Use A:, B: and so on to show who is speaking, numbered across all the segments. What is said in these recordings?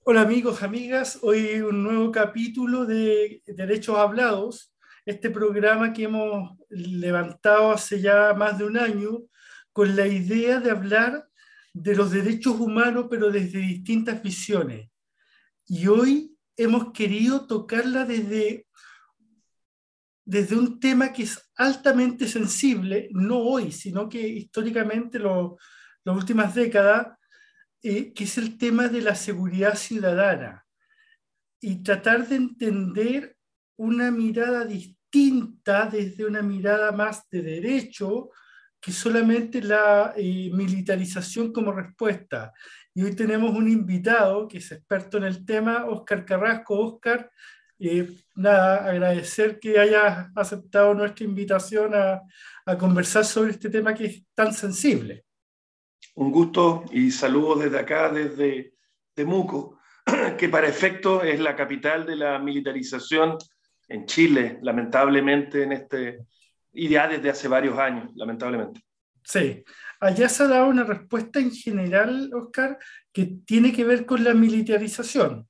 A: Hola amigos, amigas. Hoy un nuevo capítulo de Derechos Hablados, este programa que hemos levantado hace ya más de un año con la idea de hablar de los derechos humanos, pero desde distintas visiones. Y hoy hemos querido tocarla desde, desde un tema que es altamente sensible, no hoy, sino que históricamente lo, las últimas décadas eh, que es el tema de la seguridad ciudadana y tratar de entender una mirada distinta desde una mirada más de derecho que solamente la eh, militarización como respuesta. Y hoy tenemos un invitado que es experto en el tema, Óscar Carrasco. Óscar, eh, nada, agradecer que hayas aceptado nuestra invitación a, a conversar sobre este tema que es tan sensible.
B: Un gusto y saludos desde acá, desde Temuco, que para efecto es la capital de la militarización en Chile, lamentablemente, en este, y ya desde hace varios años, lamentablemente.
A: Sí, allá se ha dado una respuesta en general, Oscar, que tiene que ver con la militarización.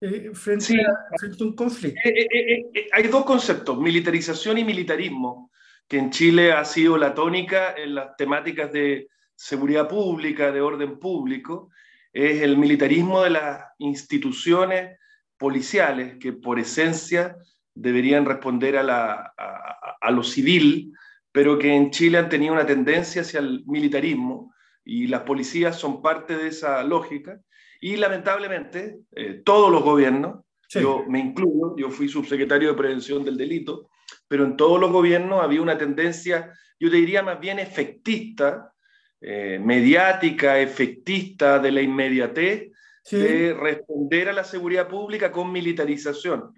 A: Eh, frente, a, un conflicto.
B: Eh, eh, hay dos conceptos, militarización y militarismo, que en Chile ha sido la tónica en las temáticas de seguridad pública, de orden público, es el militarismo de las instituciones policiales que por esencia deberían responder a, a, lo civil, pero que en Chile han tenido una tendencia hacia el militarismo y las policías son parte de esa lógica. Y lamentablemente, eh, todos los gobiernos, yo me incluyo, yo fui subsecretario de Prevención del Delito, pero en todos los gobiernos había una tendencia, yo te diría más bien efectista, eh, mediática, efectista, de la inmediatez, de responder a la seguridad pública con militarización.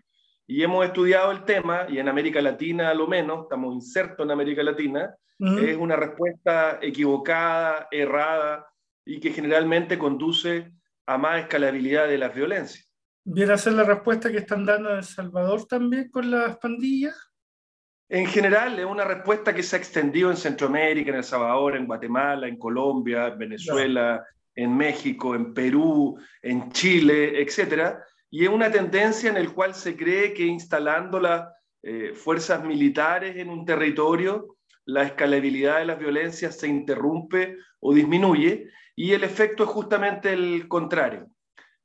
B: Y hemos estudiado el tema, y en América Latina a lo menos, estamos insertos en América Latina, es una respuesta equivocada, errada, y que generalmente conduce a más escalabilidad de las violencias.
A: ¿Viene a ser la respuesta que están dando en El Salvador también con las pandillas?
B: En general, es una respuesta que se ha extendido en Centroamérica, en El Salvador, en Guatemala, en Colombia, en Venezuela, en México, en Perú, en Chile, etc. Y es una tendencia en la cual se cree que instalando las eh, fuerzas militares en un territorio, la escalabilidad de las violencias se interrumpe o disminuye, y el efecto es justamente el contrario.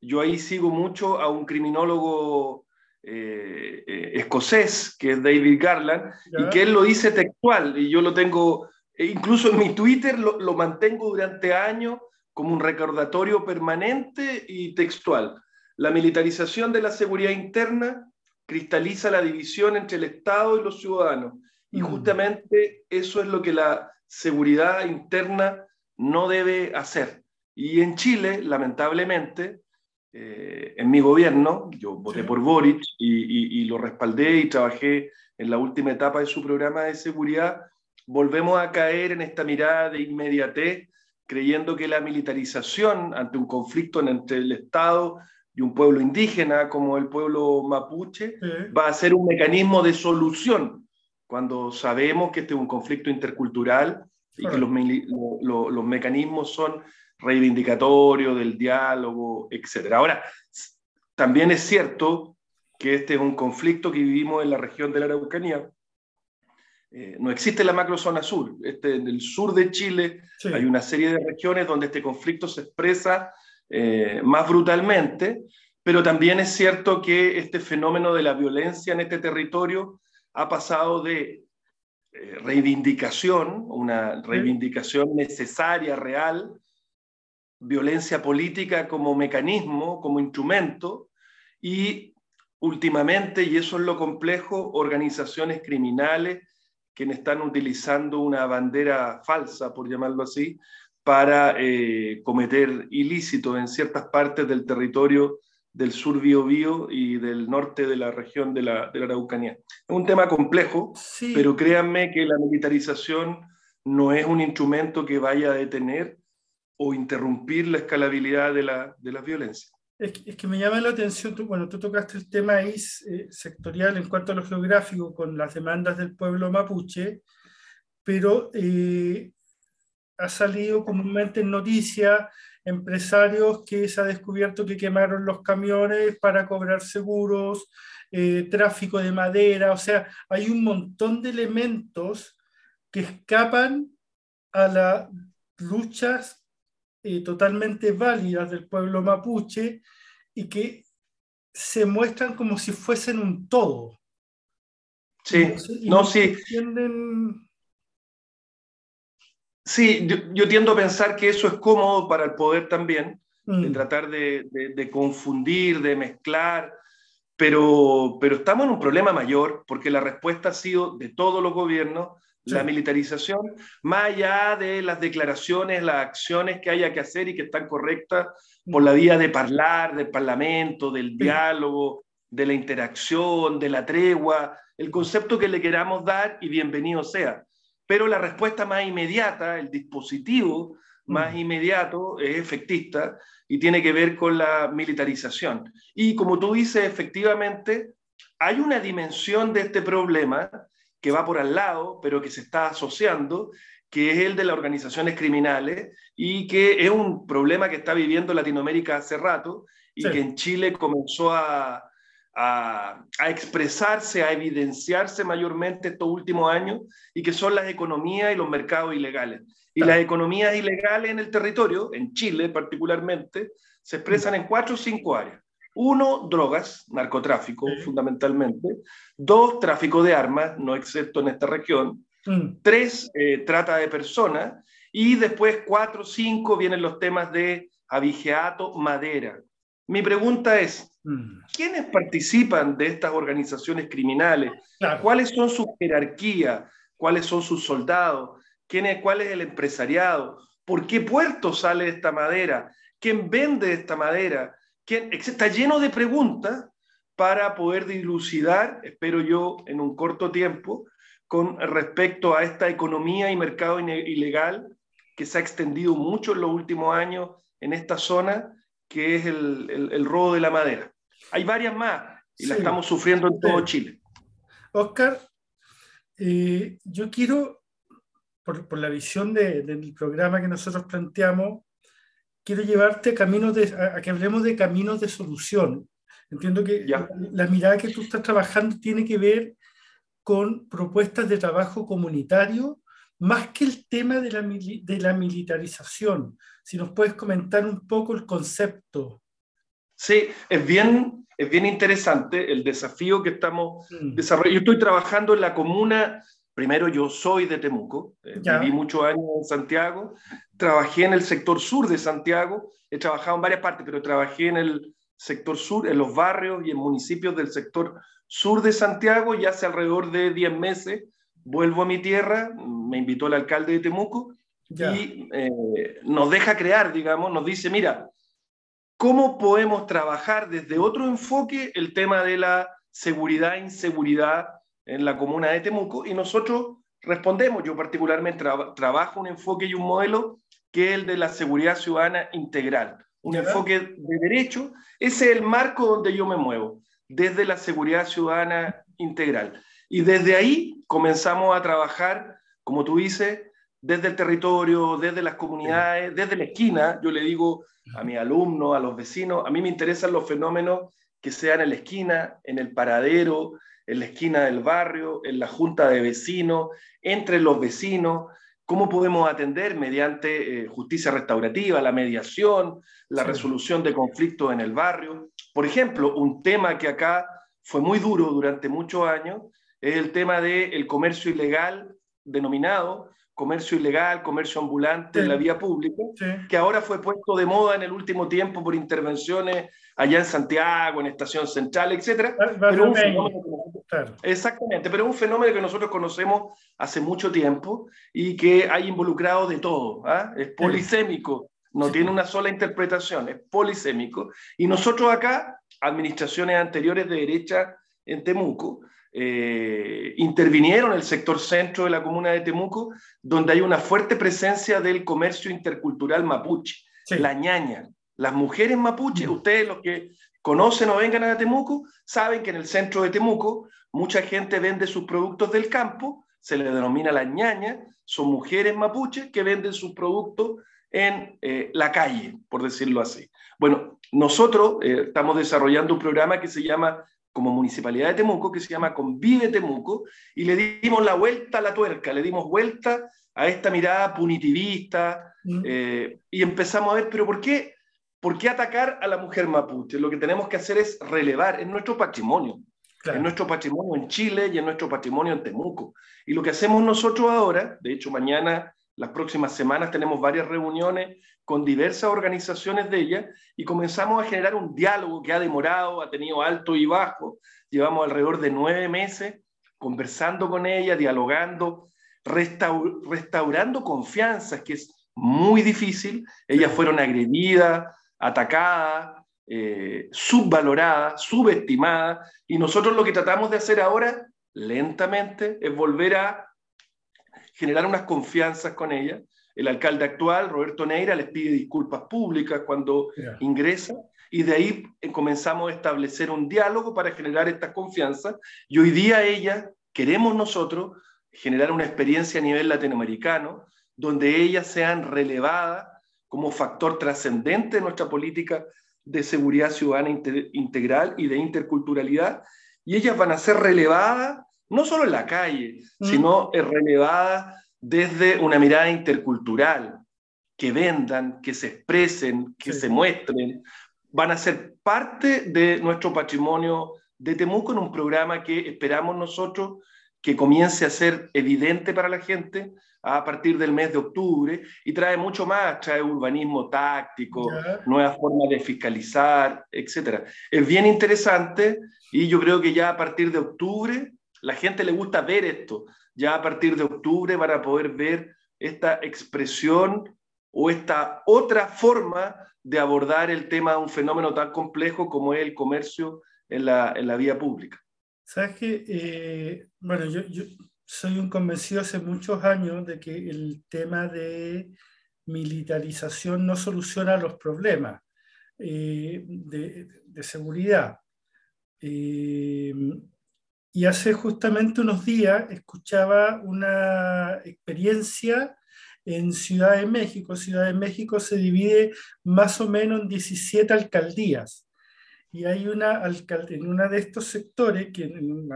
B: Yo ahí sigo mucho a un criminólogo eh, eh, escocés, que es David Garland, y que él lo dice textual, y yo lo tengo, e incluso en mi Twitter lo, lo mantengo durante años como un recordatorio permanente y textual. La militarización de la seguridad interna cristaliza la división entre el Estado y los ciudadanos. Y mm. justamente eso es lo que la seguridad interna no debe hacer. Y en Chile, lamentablemente, eh, en mi gobierno, yo voté por Boric y, lo respaldé y trabajé en la última etapa de su programa de seguridad, volvemos a caer en esta mirada de inmediatez, creyendo que la militarización ante un conflicto entre el Estado y un pueblo indígena como el pueblo mapuche va a ser un mecanismo de solución, cuando sabemos que este es un conflicto intercultural y que los, los mecanismos son reivindicatorio, del diálogo, etc. Ahora, también es cierto que este es un conflicto que vivimos en la región de la Araucanía. Eh, no existe la macrozona sur. Este, en el sur de Chile hay una serie de regiones donde este conflicto se expresa eh, más brutalmente, pero también es cierto que este fenómeno de la violencia en este territorio ha pasado de eh, reivindicación, una reivindicación necesaria, real, violencia política como mecanismo, como instrumento, y últimamente, y eso es lo complejo, organizaciones criminales que están utilizando una bandera falsa, por llamarlo así, para eh, cometer ilícitos en ciertas partes del territorio del sur Biobío y del norte de la región de la, de la Araucanía. Es un tema complejo, pero créanme que la militarización no es un instrumento que vaya a detener o interrumpir la escalabilidad de la, de las violencias.
A: Es que, es que, me llama la atención, tú, bueno, tú tocaste el tema ahí eh, sectorial en cuanto a lo geográfico con las demandas del pueblo mapuche, pero eh, ha salido comúnmente en noticias empresarios que se ha descubierto que quemaron los camiones para cobrar seguros, eh, tráfico de madera, o sea, hay un montón de elementos que escapan a las luchas eh, totalmente válidas del pueblo mapuche y que se muestran como si fuesen un todo.
B: Sí, no, sí. Sí, yo, tiendo a pensar que eso es cómodo para el poder también, de mm. tratar de, de, confundir, de mezclar, pero, pero estamos en un problema mayor porque la respuesta ha sido de todos los gobiernos la militarización, más allá de las declaraciones, las acciones que haya que hacer y que están correctas por la vía de hablar, del parlamento, del diálogo, de la interacción, de la tregua, el concepto que le queramos dar y bienvenido sea. Pero la respuesta más inmediata, el dispositivo más mm. inmediato es efectista y tiene que ver con la militarización. Y como tú dices, efectivamente, hay una dimensión de este problema que va por al lado, pero que se está asociando, que es el de las organizaciones criminales y que es un problema que está viviendo Latinoamérica hace rato y que en Chile comenzó a, a, expresarse, a evidenciarse mayormente estos últimos años y que son las economías y los mercados ilegales. Y las economías ilegales en el territorio, en Chile particularmente, se expresan en cuatro o cinco áreas. Uno, drogas, narcotráfico fundamentalmente. Dos, tráfico de armas, no excepto en esta región. Mm. Tres, eh, trata de personas. Y después, cuatro, cinco, vienen los temas de abigeato, madera. Mi pregunta es. ¿Quiénes participan de estas organizaciones criminales? ¿Cuáles son sus jerarquías? ¿Cuáles son sus soldados? ¿Quién es, ¿Cuál es el empresariado? ¿Por qué puerto sale esta madera? ¿Quién vende esta madera? está lleno de preguntas para poder dilucidar, espero yo, en un corto tiempo, con respecto a esta economía y mercado ilegal que se ha extendido mucho en los últimos años en esta zona, que es el, robo de la madera. Hay varias más y la estamos sufriendo en todo Chile.
A: Oscar, eh, yo quiero, por, la visión del programa que nosotros planteamos, quiero llevarte a, caminos de, a, que hablemos de caminos de solución. Entiendo que la, mirada que tú estás trabajando tiene que ver con propuestas de trabajo comunitario más que el tema de la, de la militarización. Si nos puedes comentar un poco el concepto.
B: Sí, es bien, es bien interesante el desafío que estamos mm. desarrollando. Yo estoy trabajando en la comuna Primero, yo soy de Temuco, eh, viví muchos años en Santiago, trabajé en el sector sur de Santiago, he trabajado en varias partes, pero trabajé en el sector sur, en los barrios y en municipios del sector sur de Santiago, y hace alrededor de 10 meses vuelvo a mi tierra, me invitó el alcalde de Temuco y eh, nos deja crear, digamos, nos dice, mira, ¿cómo podemos trabajar desde otro enfoque el tema de la seguridad e inseguridad en la comuna de Temuco y nosotros respondemos, yo particularmente trabajo un enfoque y un modelo que es el de la seguridad ciudadana integral, un enfoque de derecho, ese es el marco donde yo me muevo, desde la seguridad ciudadana integral. Y desde ahí comenzamos a trabajar, como tú dices, desde el territorio, desde las comunidades, desde la esquina. Yo le digo a mis alumnos, a los vecinos, a mí me interesan los fenómenos que sean en la esquina, en el paradero, en la esquina del barrio, en la junta de vecinos, entre los vecinos, cómo podemos atender mediante eh, justicia restaurativa, la mediación, la resolución de conflictos en el barrio. Por ejemplo, un tema que acá fue muy duro durante muchos años es el tema del comercio ilegal denominado comercio ilegal, comercio ambulante en la vía pública, que ahora fue puesto de moda en el último tiempo por intervenciones allá en Santiago, en Estación Central, etc. Pero Exactamente, pero es un fenómeno que nosotros conocemos hace mucho tiempo y que ha involucrado de todo. ¿ah? Es polisémico, no tiene una sola interpretación, es polisémico. Y nosotros acá, administraciones anteriores de derecha en Temuco, eh, intervinieron el sector centro de la comuna de Temuco, donde hay una fuerte presencia del comercio intercultural mapuche, la ñaña. Las mujeres mapuche, ustedes los que conocen o vengan a Temuco, saben que en el centro de Temuco mucha gente vende sus productos del campo, se le denomina la ñaña, son mujeres mapuches que venden sus productos en eh, la calle, por decirlo así. Bueno, nosotros eh, estamos desarrollando un programa que se llama, como Municipalidad de Temuco, que se llama Convive Temuco, y le dimos la vuelta a la tuerca, le dimos vuelta a esta mirada punitivista, mm. eh, y empezamos a ver, pero ¿por qué, ¿por qué atacar a la mujer mapuche? Lo que tenemos que hacer es relevar, en nuestro patrimonio, en nuestro patrimonio en Chile y en nuestro patrimonio en Temuco. Y lo que hacemos nosotros ahora, de hecho mañana las próximas semanas tenemos varias reuniones con diversas organizaciones de ellas y comenzamos a generar un diálogo que ha demorado, ha tenido alto y bajo. Llevamos alrededor de nueve meses conversando con ellas, dialogando, restaurando confianzas, que es muy difícil. Ellas fueron agredidas, atacadas, eh, subvaloradas, subestimadas, y nosotros lo que tratamos de hacer ahora, lentamente, es volver a generar unas confianzas con ella. El alcalde actual, Roberto Neira, les pide disculpas públicas cuando ingresa y de ahí eh, comenzamos a establecer un diálogo para generar estas confianzas y hoy día ella, queremos nosotros, generar una experiencia a nivel latinoamericano donde ellas sean relevadas como factor trascendente de nuestra política de seguridad ciudadana integral y de interculturalidad, y ellas van a ser relevadas no solo en la calle, mm. sino relevada desde una mirada intercultural, que vendan, que se expresen, que se muestren, van a ser parte de nuestro patrimonio de Temuco en un programa que esperamos nosotros que comience a ser evidente para la gente a partir del mes de octubre y trae mucho más, trae urbanismo táctico, nuevas formas de fiscalizar, etc. Es bien interesante y yo creo que ya a partir de octubre la gente le gusta ver esto. Ya a partir de octubre van a poder ver esta expresión o esta otra forma de abordar el tema de un fenómeno tan complejo como es el comercio en la, en la vía pública.
A: Sabes que, eh, bueno, yo, yo, soy un convencido hace muchos años de que el tema de militarización no soluciona los problemas eh, de, de, seguridad. Eh, y hace justamente unos días escuchaba una experiencia en Ciudad de México. Ciudad de México se divide más o menos en 17 alcaldías. Y hay una alcaldía en uno de estos sectores, que en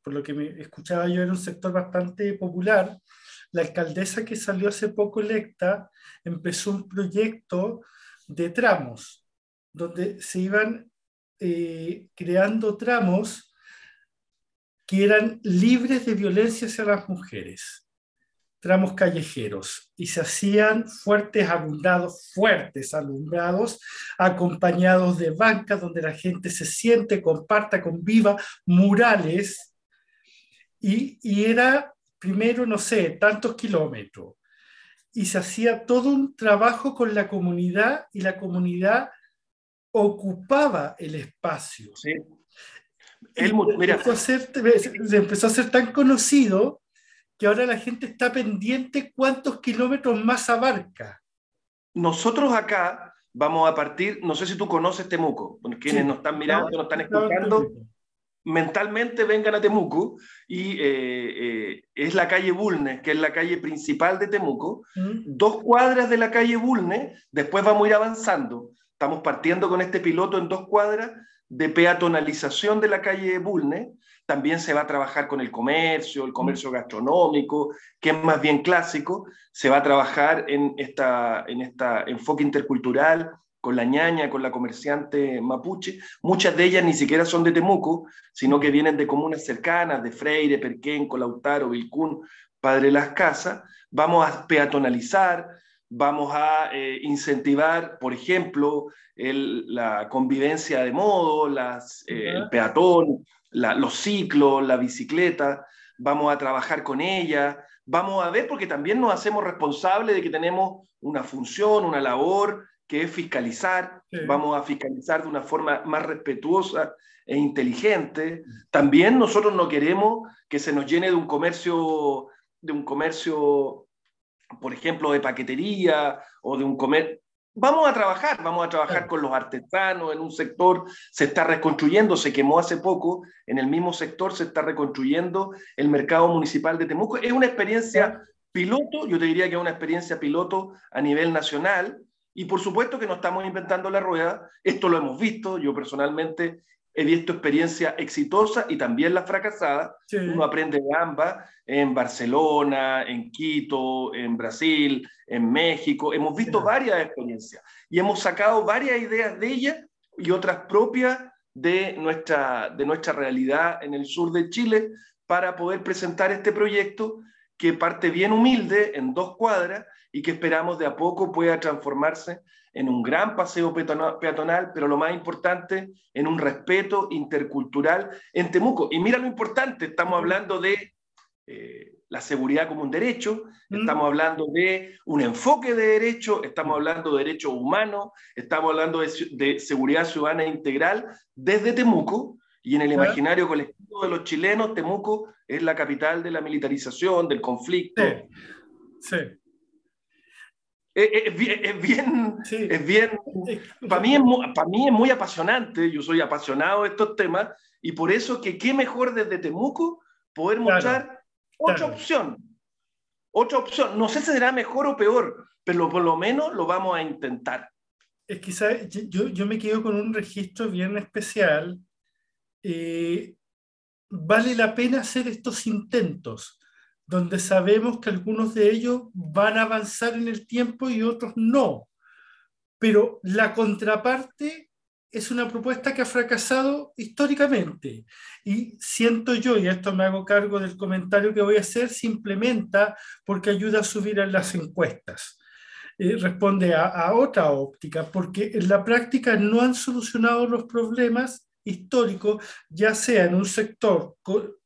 A: por lo que me escuchaba yo, era un sector bastante popular, la alcaldesa que salió hace poco electa empezó un proyecto de tramos, donde se iban eh, creando tramos que eran libres de violencia hacia las mujeres, tramos callejeros, y se hacían fuertes alumbrados, fuertes alumbrados, acompañados de bancas donde la gente se siente, comparta, conviva, murales, y, y era primero, no sé, tantos kilómetros, y se hacía todo un trabajo con la comunidad y la comunidad ocupaba el espacio. Sí empezó, a ser, empezó a ser tan conocido que ahora la gente está pendiente cuántos kilómetros más abarca.
B: Nosotros acá vamos a partir, no sé si tú conoces Temuco, quienes nos están mirando, nos están escuchando, mentalmente vengan a Temuco y eh, eh, es la calle Bulnes, que es la calle principal de Temuco, mm. dos cuadras de la calle Bulnes, después vamos a ir avanzando. Estamos partiendo con este piloto en dos cuadras de peatonalización de la calle Bulne, también se va a trabajar con el comercio, el comercio gastronómico, que es más bien clásico, se va a trabajar en esta, en esta enfoque intercultural con la ñaña, con la comerciante mapuche. Muchas de ellas ni siquiera son de Temuco, sino que vienen de comunas cercanas, de Freire, Perquén, Lautaro, Vilcún, Padre Las Casas. Vamos a peatonalizar, vamos a eh, incentivar, por ejemplo, la convivencia de modo, las, eh, el peatón, los ciclos, la bicicleta, vamos a trabajar con ella, vamos a ver porque también nos hacemos responsables de que tenemos una función, una labor que es fiscalizar, vamos a fiscalizar de una forma más respetuosa e inteligente. También nosotros no queremos que se nos llene de un comercio, de un comercio por ejemplo, de paquetería o de un comer. Vamos a trabajar, vamos a trabajar con los artesanos en un sector, se está reconstruyendo, se quemó hace poco, en el mismo sector se está reconstruyendo el mercado municipal de Temuco. Es una experiencia piloto, yo te diría que es una experiencia piloto a nivel nacional, y por supuesto que no estamos inventando la rueda, esto lo hemos visto, yo personalmente he visto experiencias exitosas y también las fracasadas. Uno aprende de ambas en Barcelona, en Quito, en Brasil, en México. Hemos visto varias experiencias y hemos sacado varias ideas de ellas y otras propias de nuestra, de nuestra realidad en el sur de Chile para poder presentar este proyecto que parte bien humilde en dos cuadras y que esperamos de a poco pueda transformarse en un gran paseo peatonal, pero lo más importante, en un respeto intercultural en Temuco. Y mira lo importante, estamos hablando de eh, la seguridad como un derecho, estamos hablando de un enfoque de derecho, estamos hablando de derechos humanos, estamos hablando de, seguridad ciudadana integral desde Temuco, y en el imaginario colectivo de los chilenos, Temuco es la capital de la militarización, del conflicto.
A: sí.
B: Es, bien, es bien, para, mí es, para mí es muy apasionante, yo soy apasionado de estos temas, y por eso que qué mejor desde Temuco poder mostrar otra opción, otra opción, no sé si será mejor o peor, pero por lo menos lo vamos a intentar.
A: Es que yo, yo me quedo con un registro bien especial. Eh, vale la pena hacer estos intentos donde sabemos que algunos de ellos van a avanzar en el tiempo y otros no. Pero la contraparte es una propuesta que ha fracasado históricamente. Y siento yo, y esto me hago cargo del comentario que voy a hacer, se implementa porque ayuda a subir en las encuestas. Eh, responde a, otra óptica, porque en la práctica no han solucionado los problemas históricos, ya sea en un sector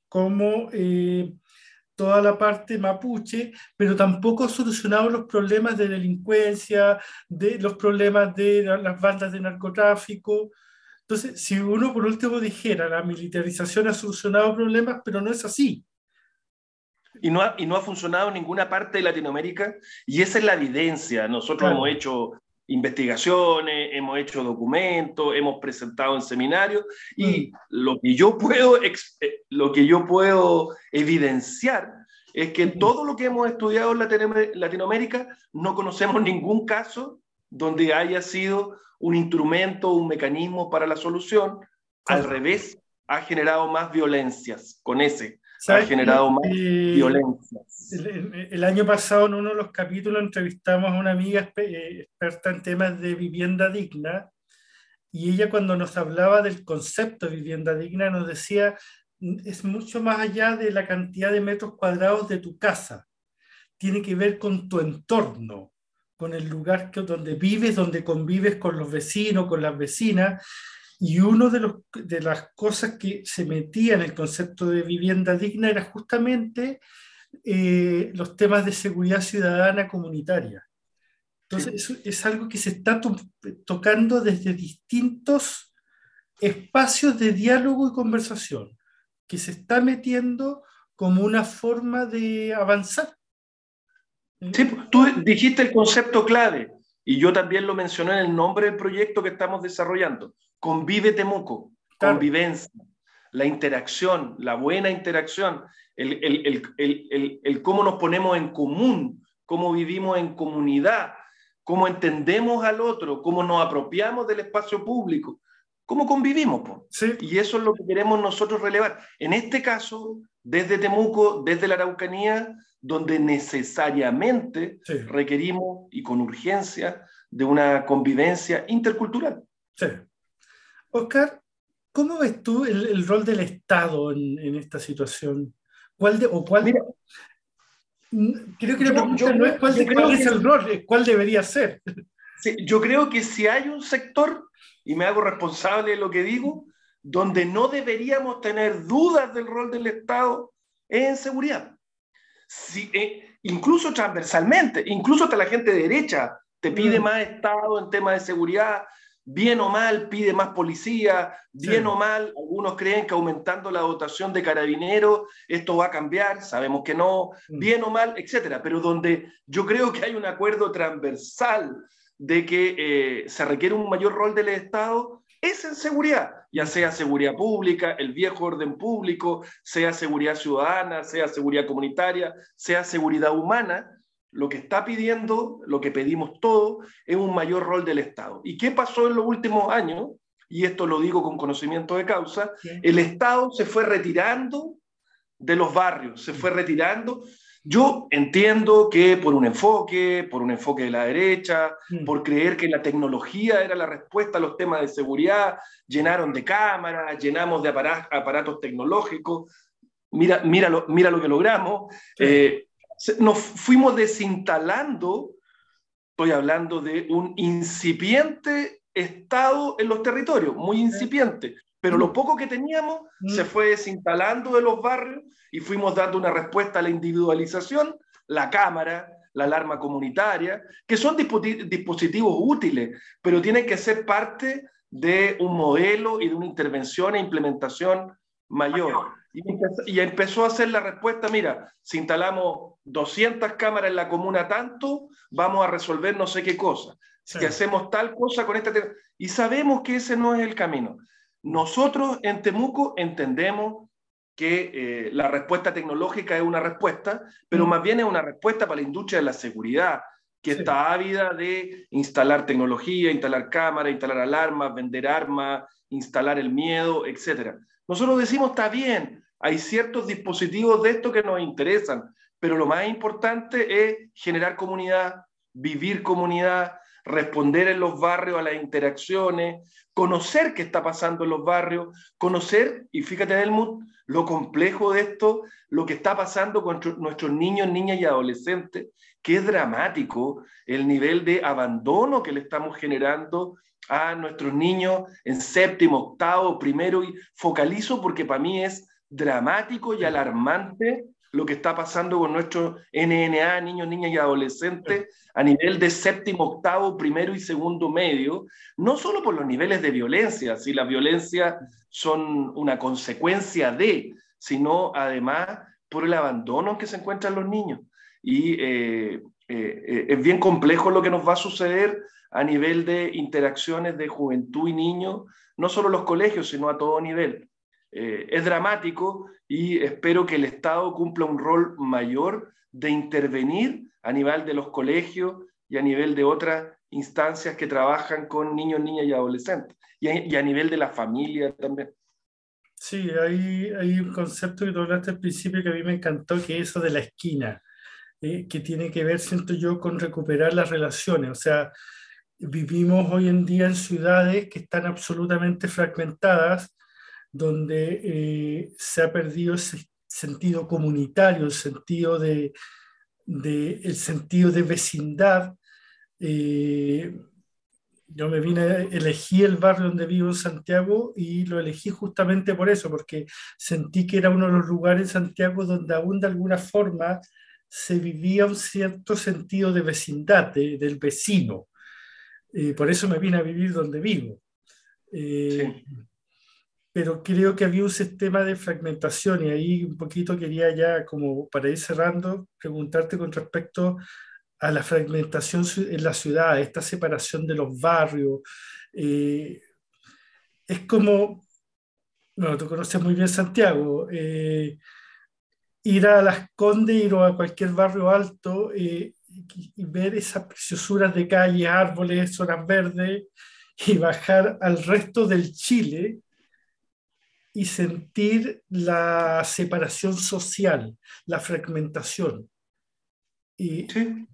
A: como eh, toda la parte mapuche, pero tampoco ha solucionado los problemas de delincuencia, de los problemas de las bandas de narcotráfico. Entonces, si uno por último dijera, la militarización ha solucionado problemas, pero no es así.
B: Y no, ha, y no ha funcionado en ninguna parte de Latinoamérica, y esa es la evidencia. Nosotros hemos hecho investigaciones, hemos hecho documentos, hemos presentado en seminarios y mm. lo que yo puedo eh, lo que yo puedo evidenciar es que mm. todo lo que hemos estudiado en Latinoamérica no conocemos ningún caso donde haya sido un instrumento, un mecanismo para la solución, al revés, ha generado más violencias con ese ha generado más violencia.
A: El, año pasado en uno de los capítulos entrevistamos a una amiga eh, experta en temas de vivienda digna y ella cuando nos hablaba del concepto de vivienda digna nos decía, es mucho más allá de la cantidad de metros cuadrados de tu casa, tiene que ver con tu entorno, con el lugar que, donde vives, donde convives con los vecinos, con las vecinas, y una de, de las cosas que se metía en el concepto de vivienda digna era justamente eh, los temas de seguridad ciudadana comunitaria. Entonces, es algo que se está tocando desde distintos espacios de diálogo y conversación, que se está metiendo como una forma de avanzar.
B: Sí, tú dijiste el concepto clave y yo también lo mencioné en el nombre del proyecto que estamos desarrollando. Convive Temuco, convivencia, la interacción, la buena interacción, el, cómo nos ponemos en común, cómo vivimos en comunidad, cómo entendemos al otro, cómo nos apropiamos del espacio público, cómo convivimos. Y eso es lo que queremos nosotros relevar. En este caso, desde Temuco, desde la Araucanía, donde necesariamente requerimos y con urgencia de una convivencia intercultural.
A: Sí. Oscar, ¿cómo ves tú el, rol del Estado en, esta situación? ¿Cuál de, o cuál, creo que pregunta no es cuál, es el rol, es cuál debería ser.
B: yo creo que si hay un sector, y me hago responsable de lo que digo, donde no deberíamos tener dudas del rol del Estado, es en seguridad. Si, eh, incluso transversalmente, incluso hasta la gente de derecha te pide mm. más Estado en temas de seguridad, bien o mal pide más policía, bien o mal, algunos creen que aumentando la dotación de carabineros esto va a cambiar, sabemos que no, mm. bien o mal, etcétera, pero donde yo creo que hay un acuerdo transversal de que eh, se requiere un mayor rol del Estado es en seguridad, ya sea seguridad pública, el viejo orden público, sea seguridad ciudadana, sea seguridad comunitaria, sea seguridad humana. Lo que está pidiendo, lo que pedimos todos, es un mayor rol del Estado. ¿Y qué pasó en los últimos años? Y esto lo digo con conocimiento de causa, el Estado se fue retirando de los barrios, se fue retirando yo entiendo que por un enfoque, por un enfoque de la derecha, mm. por creer que la tecnología era la respuesta a los temas de seguridad, llenaron de cámaras, llenamos de aparatos, tecnológicos, mira, mira, lo, mira lo que logramos. Eh, nos fuimos desinstalando, estoy hablando de un incipiente estado en los territorios, muy incipiente pero lo mm. poco que teníamos se mm. fue desinstalando de los barrios y fuimos dando una respuesta a la individualización, la cámara, la alarma comunitaria, que son dispositivos útiles, pero tienen que ser parte de un modelo y de una intervención e implementación mayor. Y empezó a hacer la respuesta, mira, si instalamos 200 cámaras en la comuna tanto, vamos a resolver no sé qué cosa. Si hacemos tal cosa con esta... Y sabemos que ese no es el camino. Nosotros en Temuco entendemos que eh, la respuesta tecnológica es una respuesta, pero mm. más bien es una respuesta para la industria de la seguridad, que está ávida de instalar tecnología, instalar cámaras, instalar alarmas, vender armas, instalar el miedo, etc. Nosotros decimos, está bien, hay ciertos dispositivos de esto que nos interesan, pero lo más importante es generar comunidad, vivir comunidad, responder en los barrios a las interacciones, conocer qué está pasando en los barrios, conocer, y fíjate Helmut, lo complejo de esto, lo que está pasando con nuestros niños, niñas y adolescentes, que es dramático el nivel de abandono que le estamos generando a nuestros niños en séptimo, octavo, primero, y focalizo porque para mí es dramático y alarmante lo que está pasando con nuestros NNA, niños, niñas y adolescentes, a nivel de séptimo, octavo, primero y segundo medio, no solo por los niveles de violencia, si la violencia son una consecuencia de, sino además por el abandono en que se encuentran los niños. Y eh, eh, es bien complejo lo que nos va a suceder a nivel de interacciones de juventud y niños, no solo los colegios, sino a todo nivel. Eh, es dramático y espero que el Estado cumpla un rol mayor de intervenir a nivel de los colegios y a nivel de otras instancias que trabajan con niños, niñas y adolescentes, y a, nivel de la familia también.
A: Sí, hay, hay un concepto que tú hablaste al principio que a mí me encantó, que es eso de la esquina, eh, que tiene que ver, siento yo, con recuperar las relaciones. O sea, vivimos hoy en día en ciudades que están absolutamente fragmentadas, donde eh, se ha perdido ese sentido comunitario, el sentido de, el sentido de vecindad. Eh, yo me vine, elegí el barrio donde vivo en Santiago y lo elegí justamente por eso, porque sentí que era uno de los lugares en Santiago donde aún de alguna forma se vivía un cierto sentido de vecindad, del vecino. Eh, por eso me vine a vivir donde vivo. sí pero creo que había un sistema de fragmentación y ahí un poquito quería ya, como para ir cerrando, preguntarte con respecto a la fragmentación en la ciudad, esta separación de los barrios. Eh, es como, bueno, tú conoces muy bien Santiago, eh, ir a Las Condes, ir a cualquier barrio alto eh, y, ver esas preciosuras de calles, árboles, zonas verdes y bajar al resto del Chile y sentir la separación social, la fragmentación. Y
B: sí.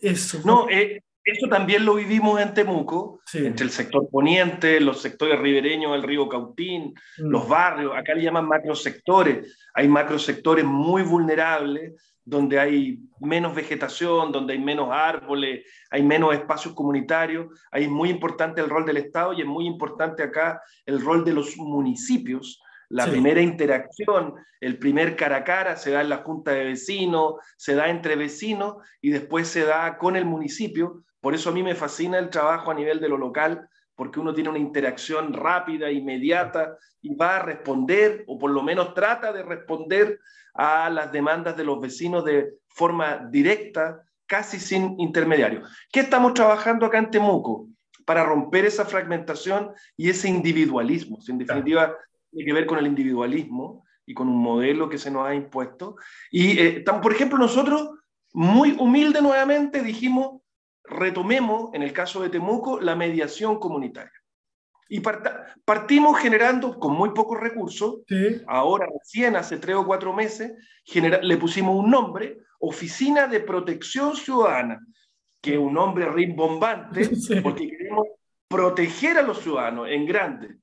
B: eso. No, eh, eso también lo vivimos en Temuco, entre el sector poniente, los sectores ribereños del río Cautín, mm. los barrios, acá le llaman macrosectores. Hay macrosectores muy vulnerables donde hay menos vegetación, donde hay menos árboles, hay menos espacios comunitarios. Ahí es muy importante el rol del Estado y es muy importante acá el rol de los municipios. La primera interacción, el primer cara a cara se da en la junta de vecinos, se da entre vecinos y después se da con el municipio. Por eso a mí me fascina el trabajo a nivel de lo local, porque uno tiene una interacción rápida, inmediata y va a responder, o por lo menos trata de responder a las demandas de los vecinos de forma directa, casi sin intermediario. ¿Qué estamos trabajando acá en Temuco? para romper esa fragmentación y ese individualismo. En definitiva, tiene que ver con el individualismo y con un modelo que se nos ha impuesto. Y, eh, por ejemplo, nosotros, muy humilde nuevamente, dijimos, retomemos, en el caso de Temuco, la mediación comunitaria. Y partimos generando con muy pocos recursos, ahora recién hace tres o cuatro meses, le pusimos un nombre, Oficina de Protección Ciudadana, que es un nombre rimbombante, porque queremos proteger a los ciudadanos en grande.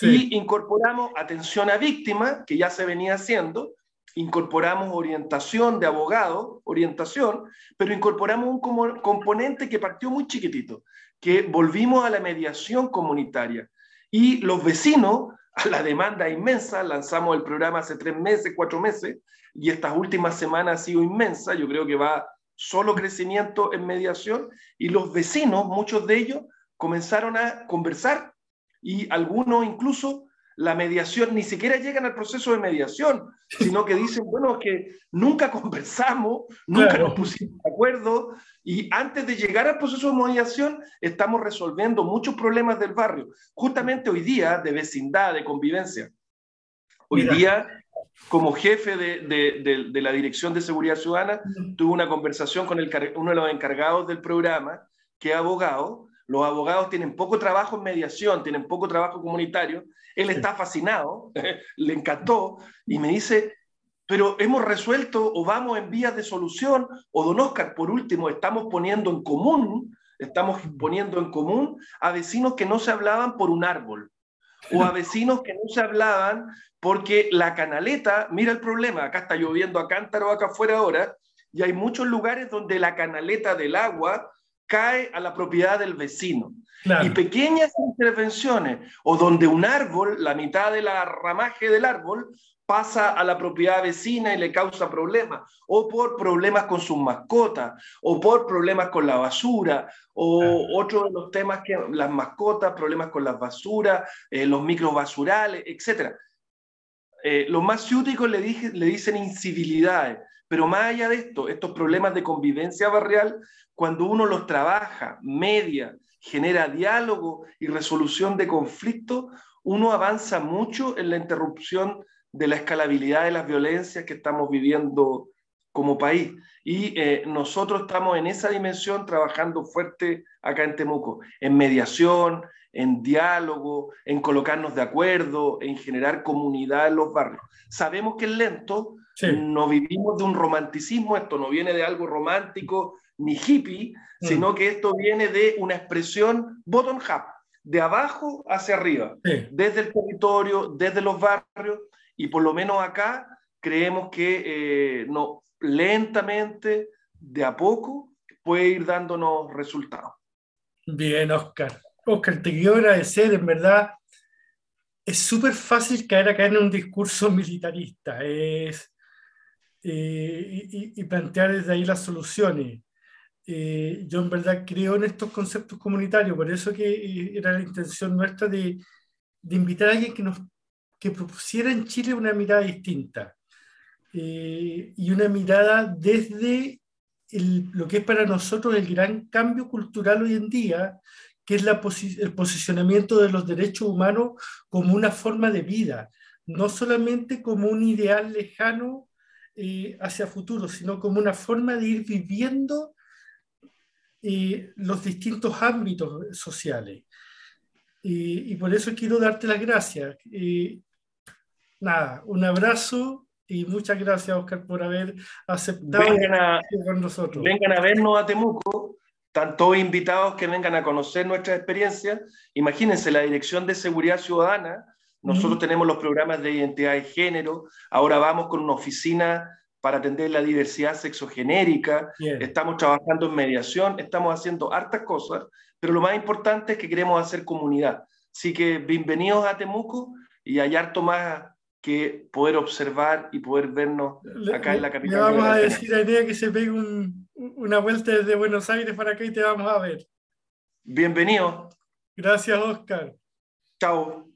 B: Y incorporamos atención a víctimas, que ya se venía haciendo, incorporamos orientación de abogado, orientación, pero incorporamos un componente que partió muy chiquitito, que volvimos a la mediación comunitaria. Y los vecinos, a la demanda inmensa, lanzamos el programa hace tres meses, cuatro meses, y estas últimas semanas ha sido inmensa, yo creo que va solo crecimiento en mediación, y los vecinos, muchos de ellos, comenzaron a conversar y algunos incluso la mediación, ni siquiera llegan al proceso de mediación, sino que dicen, bueno, que nunca conversamos, nunca nos pusimos de acuerdo, y antes de llegar al proceso de mediación estamos resolviendo muchos problemas del barrio, justamente hoy día de vecindad, de convivencia. Hoy día, como jefe de, de, de, la Dirección de Seguridad Ciudadana, tuve una conversación con el, uno de los encargados del programa, que es abogado, los abogados tienen poco trabajo en mediación, tienen poco trabajo comunitario. Él está fascinado, le encantó y me dice, pero hemos resuelto o vamos en vías de solución, o don Oscar, por último, estamos poniendo en común, estamos poniendo en común a vecinos que no se hablaban por un árbol, o a vecinos que no se hablaban porque la canaleta, mira el problema, acá está lloviendo a cántaro acá afuera ahora, y hay muchos lugares donde la canaleta del agua cae a la propiedad del vecino. Y pequeñas intervenciones, o donde un árbol, la mitad de la ramaje del árbol, pasa a la propiedad vecina y le causa problemas, o por problemas con sus mascotas, o por problemas con la basura, o otro de los temas que las mascotas, problemas con las basuras, eh, los microbasurales, etc. Eh, los más ciúticos le, le dicen incivilidades, pero más allá de esto, estos problemas de convivencia barrial cuando uno los trabaja, media, genera diálogo y resolución de conflictos, uno avanza mucho en la interrupción de la escalabilidad de las violencias que estamos viviendo como país. Y eh, nosotros estamos en esa dimensión trabajando fuerte acá en Temuco, en mediación, en diálogo, en colocarnos de acuerdo, en generar comunidad en los barrios. Sabemos que es lento, no vivimos de un romanticismo, esto no viene de algo romántico ni hippie, mm. sino que esto viene de una expresión bottom-up, de abajo hacia arriba, desde el territorio, desde los barrios, y por lo menos acá creemos que eh, no, lentamente, de a poco, puede ir dándonos resultados.
A: Bien, Oscar. Oscar, te quiero agradecer, en verdad. Es súper fácil caer acá en un discurso militarista es, eh, y, plantear desde ahí las soluciones. Eh, yo en verdad creo en estos conceptos comunitarios, por eso que eh, era la intención nuestra de, de, invitar a alguien que nos que propusiera en Chile una mirada distinta eh, y una mirada desde el, lo que es para nosotros el gran cambio cultural hoy en día, que es la el posicionamiento de los derechos humanos como una forma de vida, no solamente como un ideal lejano hacia futuro, sino como una forma de ir viviendo los distintos ámbitos sociales. Y, por eso quiero darte las gracias. nada, un abrazo y muchas gracias, Oscar, por haber aceptado
B: vengan a, con nosotros. Vengan a vernos a Temuco, tanto invitados que vengan a conocer nuestra experiencia. Imagínense, la Dirección de Seguridad Ciudadana, nosotros tenemos los programas de identidad de género, ahora vamos con una oficina para atender la diversidad sexogenérica, estamos trabajando en mediación, estamos haciendo hartas cosas, pero lo más importante es que queremos hacer comunidad. Así que bienvenidos a Temuco y hay harto más que poder observar y poder vernos acá en la capital.
A: Le vamos a decir a idea que se pegue una vuelta desde Buenos Aires para acá y te vamos a ver.
B: Bienvenido.
A: Gracias, Oscar.
B: Chao.